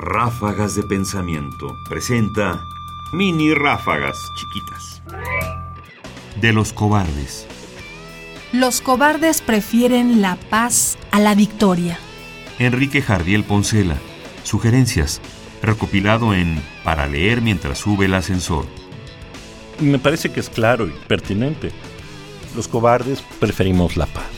Ráfagas de Pensamiento presenta mini ráfagas chiquitas. De los cobardes. Los cobardes prefieren la paz a la victoria. Enrique Jardiel Poncela. Sugerencias. Recopilado en Para leer mientras sube el ascensor. Me parece que es claro y pertinente. Los cobardes preferimos la paz.